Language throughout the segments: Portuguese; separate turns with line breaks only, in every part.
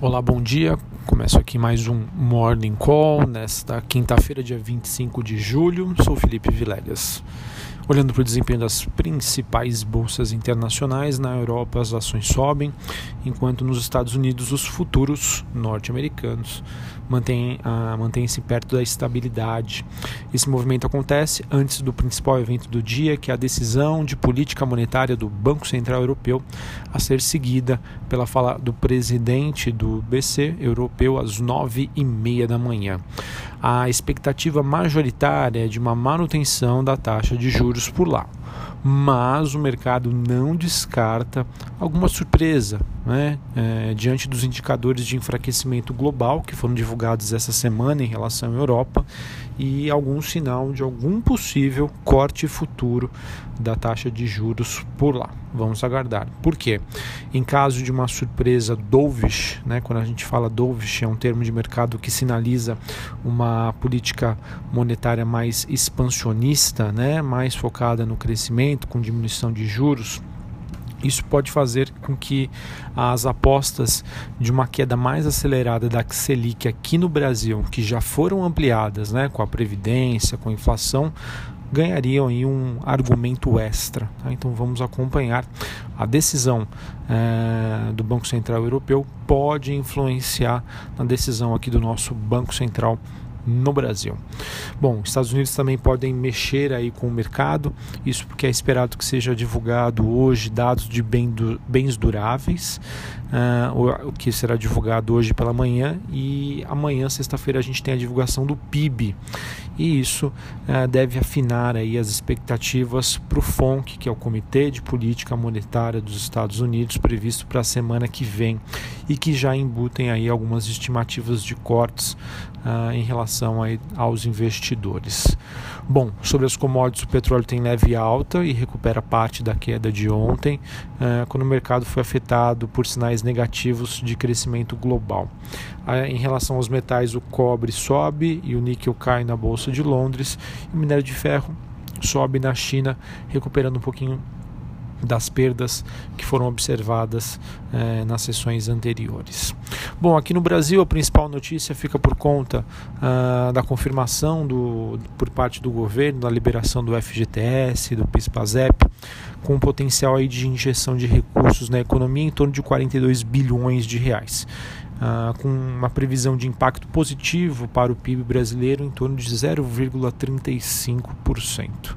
Olá, bom dia. Começo aqui mais um Morning Call nesta quinta-feira, dia 25 de julho. Sou Felipe Vilegas. Olhando para o desempenho das principais bolsas internacionais, na Europa as ações sobem, enquanto nos Estados Unidos os futuros norte-americanos ah, mantêm-se perto da estabilidade. Esse movimento acontece antes do principal evento do dia, que é a decisão de política monetária do Banco Central Europeu, a ser seguida pela fala do presidente do BC europeu às nove e meia da manhã. A expectativa majoritária é de uma manutenção da taxa de juros por lá mas o mercado não descarta alguma surpresa né, é, diante dos indicadores de enfraquecimento global que foram divulgados essa semana em relação à Europa e algum sinal de algum possível corte futuro da taxa de juros por lá. Vamos aguardar. Por quê? Em caso de uma surpresa dovish, né, quando a gente fala dovish, é um termo de mercado que sinaliza uma política monetária mais expansionista, né, mais focada no crescimento, com diminuição de juros isso pode fazer com que as apostas de uma queda mais acelerada da Selic aqui no Brasil, que já foram ampliadas né, com a Previdência, com a inflação, ganhariam aí um argumento extra. Tá? Então vamos acompanhar a decisão é, do Banco Central Europeu pode influenciar na decisão aqui do nosso Banco Central no Brasil. Bom, Estados Unidos também podem mexer aí com o mercado, isso porque é esperado que seja divulgado hoje dados de bem do, bens duráveis, uh, o que será divulgado hoje pela manhã e amanhã, sexta-feira, a gente tem a divulgação do PIB e isso uh, deve afinar aí as expectativas para o FONC, que é o Comitê de Política Monetária dos Estados Unidos, previsto para a semana que vem e que já embutem aí algumas estimativas de cortes uh, em relação aí aos investidores. Bom, sobre as commodities, o petróleo tem leve alta e recupera parte da queda de ontem, uh, quando o mercado foi afetado por sinais negativos de crescimento global. Uh, em relação aos metais, o cobre sobe e o níquel cai na Bolsa de Londres, e o minério de ferro sobe na China, recuperando um pouquinho das perdas que foram observadas eh, nas sessões anteriores. Bom, aqui no Brasil a principal notícia fica por conta ah, da confirmação do, por parte do governo da liberação do FGTS, do PIS/PASEP, com um potencial aí de injeção de recursos na economia em torno de 42 bilhões de reais. Uh, com uma previsão de impacto positivo para o PIB brasileiro em torno de 0,35%.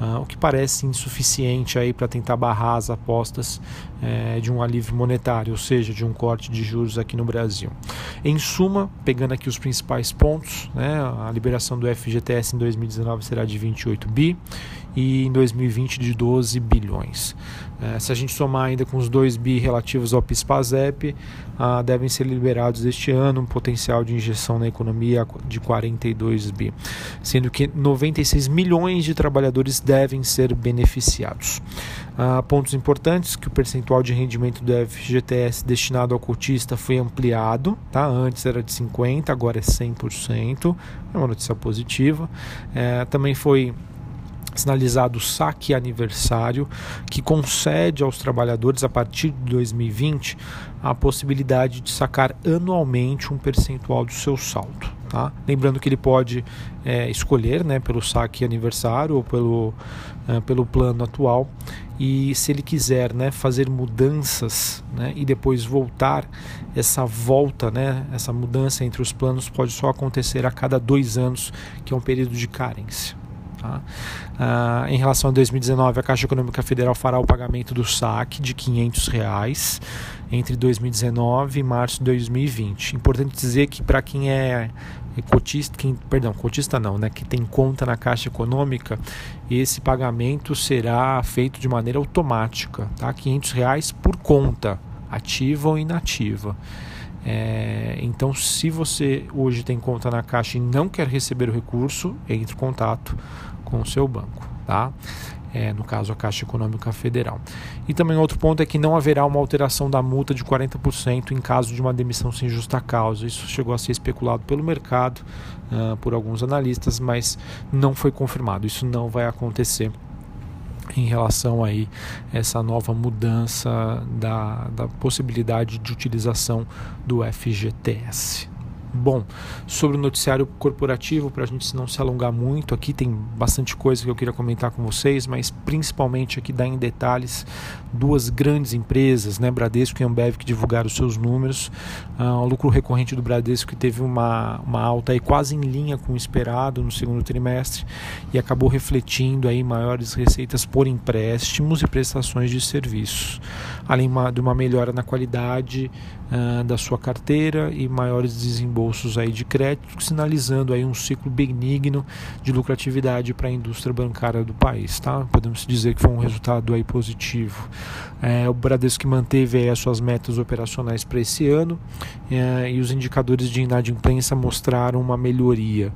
Uh, o que parece insuficiente aí para tentar barrar as apostas eh, de um alívio monetário, ou seja, de um corte de juros aqui no Brasil. Em suma, pegando aqui os principais pontos, né, a liberação do FGTS em 2019 será de 28 bi e em 2020 de 12 bilhões. É, se a gente somar ainda com os 2 bi relativos ao PIS/PASEP, ah, devem ser liberados este ano um potencial de injeção na economia de 42 bi, sendo que 96 milhões de trabalhadores devem ser beneficiados. Ah, pontos importantes que o percentual de rendimento do FGTS destinado ao cotista foi ampliado, tá? Antes era de 50, agora é 100%, é uma notícia positiva. É, também foi sinalizado o saque aniversário, que concede aos trabalhadores, a partir de 2020, a possibilidade de sacar anualmente um percentual do seu saldo. Tá? Lembrando que ele pode é, escolher né, pelo saque aniversário ou pelo, é, pelo plano atual. E se ele quiser né, fazer mudanças né, e depois voltar, essa volta, né, essa mudança entre os planos pode só acontecer a cada dois anos, que é um período de carência. Tá? Ah, em relação a 2019, a Caixa Econômica Federal fará o pagamento do saque de 500 reais entre 2019 e março de 2020. Importante dizer que para quem é cotista, quem, perdão, cotista não, né, que tem conta na Caixa Econômica, esse pagamento será feito de maneira automática, tá? 500 reais por conta, ativa ou inativa. É, então, se você hoje tem conta na Caixa e não quer receber o recurso, entre em contato com o seu banco, tá? É, no caso a Caixa Econômica Federal. E também outro ponto é que não haverá uma alteração da multa de 40% em caso de uma demissão sem justa causa. Isso chegou a ser especulado pelo mercado, uh, por alguns analistas, mas não foi confirmado. Isso não vai acontecer em relação aí a essa nova mudança da, da possibilidade de utilização do FGTS. Bom, sobre o noticiário corporativo, para a gente não se alongar muito, aqui tem bastante coisa que eu queria comentar com vocês, mas principalmente aqui dar em detalhes duas grandes empresas, né, Bradesco e Ambev, que divulgaram seus números. Uh, o lucro recorrente do Bradesco que teve uma, uma alta aí quase em linha com o esperado no segundo trimestre e acabou refletindo aí maiores receitas por empréstimos e prestações de serviços, além de uma melhora na qualidade uh, da sua carteira e maiores desembolsos aí de crédito, sinalizando aí um ciclo benigno de lucratividade para a indústria bancária do país. Tá? Podemos dizer que foi um resultado aí positivo. É, o Bradesco manteve aí as suas metas operacionais para esse ano é, e os indicadores de inadimplência mostraram uma melhoria.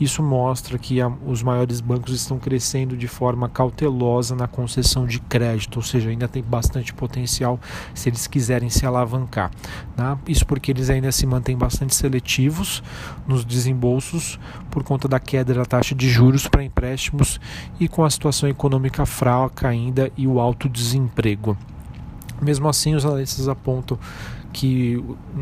Isso mostra que a, os maiores bancos estão crescendo de forma cautelosa na concessão de crédito, ou seja, ainda tem bastante potencial se eles quiserem se alavancar. Né? Isso porque eles ainda se mantêm bastante seletivos nos desembolsos por conta da queda da taxa de juros para empréstimos e com a situação econômica fraca ainda e o alto desemprego. Mesmo assim, os analistas apontam que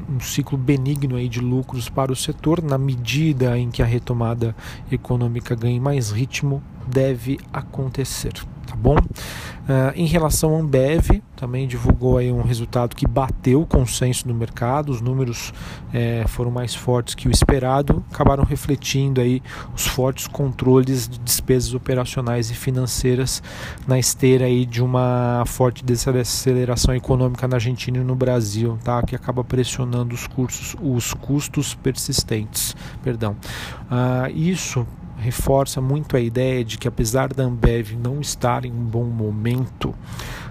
um ciclo benigno aí de lucros para o setor, na medida em que a retomada econômica ganhe mais ritmo, deve acontecer tá bom? Uh, em relação à Ambev, também divulgou aí um resultado que bateu o consenso do mercado, os números é, foram mais fortes que o esperado, acabaram refletindo aí os fortes controles de despesas operacionais e financeiras na esteira aí de uma forte desaceleração econômica na Argentina e no Brasil, tá? Que acaba pressionando os, cursos, os custos persistentes, perdão. Uh, isso reforça muito a ideia de que apesar da Ambev não estar em um bom momento,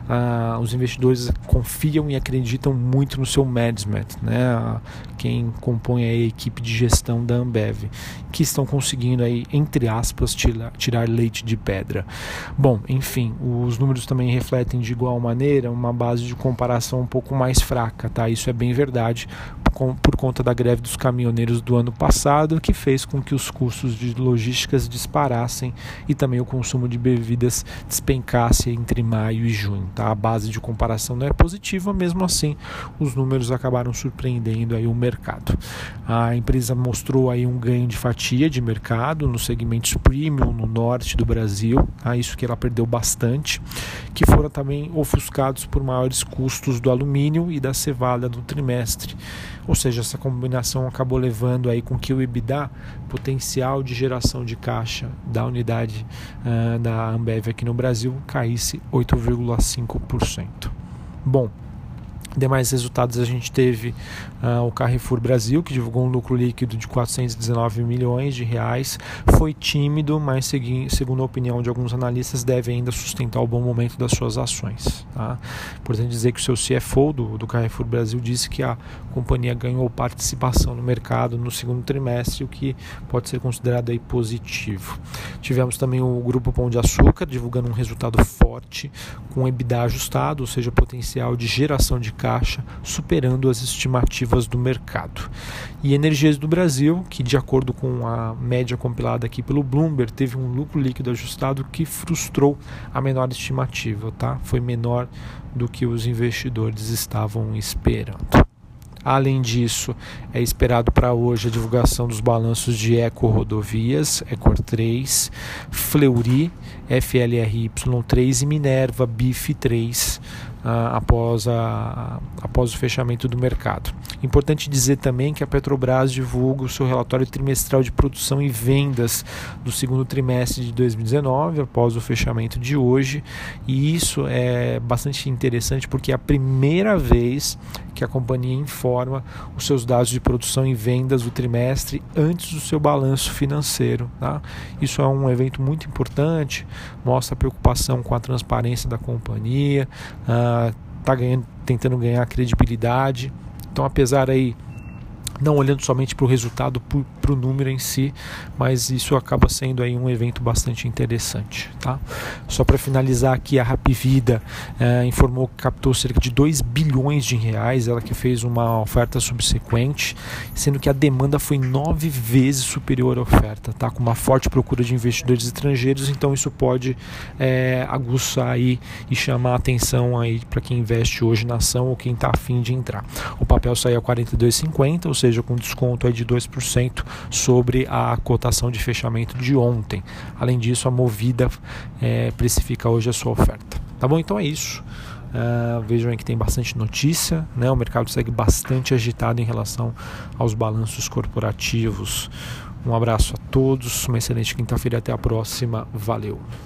ah, os investidores confiam e acreditam muito no seu management, né? quem compõe a equipe de gestão da Ambev, que estão conseguindo aí, entre aspas, tirar, tirar leite de pedra. Bom, enfim, os números também refletem de igual maneira uma base de comparação um pouco mais fraca, tá? Isso é bem verdade, por conta da greve dos caminhoneiros do ano passado, que fez com que os custos de logísticas disparassem e também o consumo de bebidas despencasse entre maio e junho. Tá? A base de comparação não é positiva, mesmo assim os números acabaram surpreendendo aí o mercado. A empresa mostrou aí um ganho de fatia de mercado nos segmentos premium no norte do Brasil, tá? isso que ela perdeu bastante, que foram também ofuscados por maiores custos do alumínio e da cevada no trimestre. Ou seja, essa combinação acabou levando aí com que o EBITDA, potencial de geração de caixa da unidade uh, da Ambev aqui no Brasil, caísse 8,5%. Bom, Demais resultados a gente teve uh, o Carrefour Brasil, que divulgou um lucro líquido de 419 milhões de reais. Foi tímido, mas segundo a opinião de alguns analistas, deve ainda sustentar o bom momento das suas ações. Tá? Importante dizer que o seu CFO do, do Carrefour Brasil disse que a companhia ganhou participação no mercado no segundo trimestre, o que pode ser considerado aí positivo. Tivemos também o Grupo Pão de Açúcar divulgando um resultado forte, com EBITDA ajustado, ou seja, potencial de geração de caixa, superando as estimativas do mercado. E Energias do Brasil, que de acordo com a média compilada aqui pelo Bloomberg, teve um lucro líquido ajustado que frustrou a menor estimativa, tá? Foi menor do que os investidores estavam esperando. Além disso, é esperado para hoje a divulgação dos balanços de Eco Rodovias, Ecor 3, Fleury, FLRY3 e Minerva BIF 3 uh, após, a, após o fechamento do mercado. Importante dizer também que a Petrobras divulga o seu relatório trimestral de produção e vendas do segundo trimestre de 2019, após o fechamento de hoje, e isso é bastante interessante porque é a primeira vez que a companhia informa os seus dados de produção e vendas do trimestre antes do seu balanço financeiro. Tá? Isso é um evento muito importante, mostra a preocupação com a transparência da companhia, está uh, tentando ganhar credibilidade. Então, apesar aí não olhando somente para o resultado para o número em si, mas isso acaba sendo aí um evento bastante interessante. Tá? Só para finalizar aqui, a Rapvida é, informou que captou cerca de 2 bilhões de reais, ela que fez uma oferta subsequente, sendo que a demanda foi nove vezes superior à oferta, tá? com uma forte procura de investidores estrangeiros, então isso pode é, aguçar aí e chamar a atenção para quem investe hoje na ação ou quem está afim de entrar. O papel saiu a 42,50, ou seja, com desconto aí de 2% sobre a cotação de fechamento de ontem. Além disso, a Movida é, precifica hoje a sua oferta. Tá bom? Então é isso. Uh, vejam aí que tem bastante notícia, né? o mercado segue bastante agitado em relação aos balanços corporativos. Um abraço a todos, uma excelente quinta-feira, até a próxima, valeu!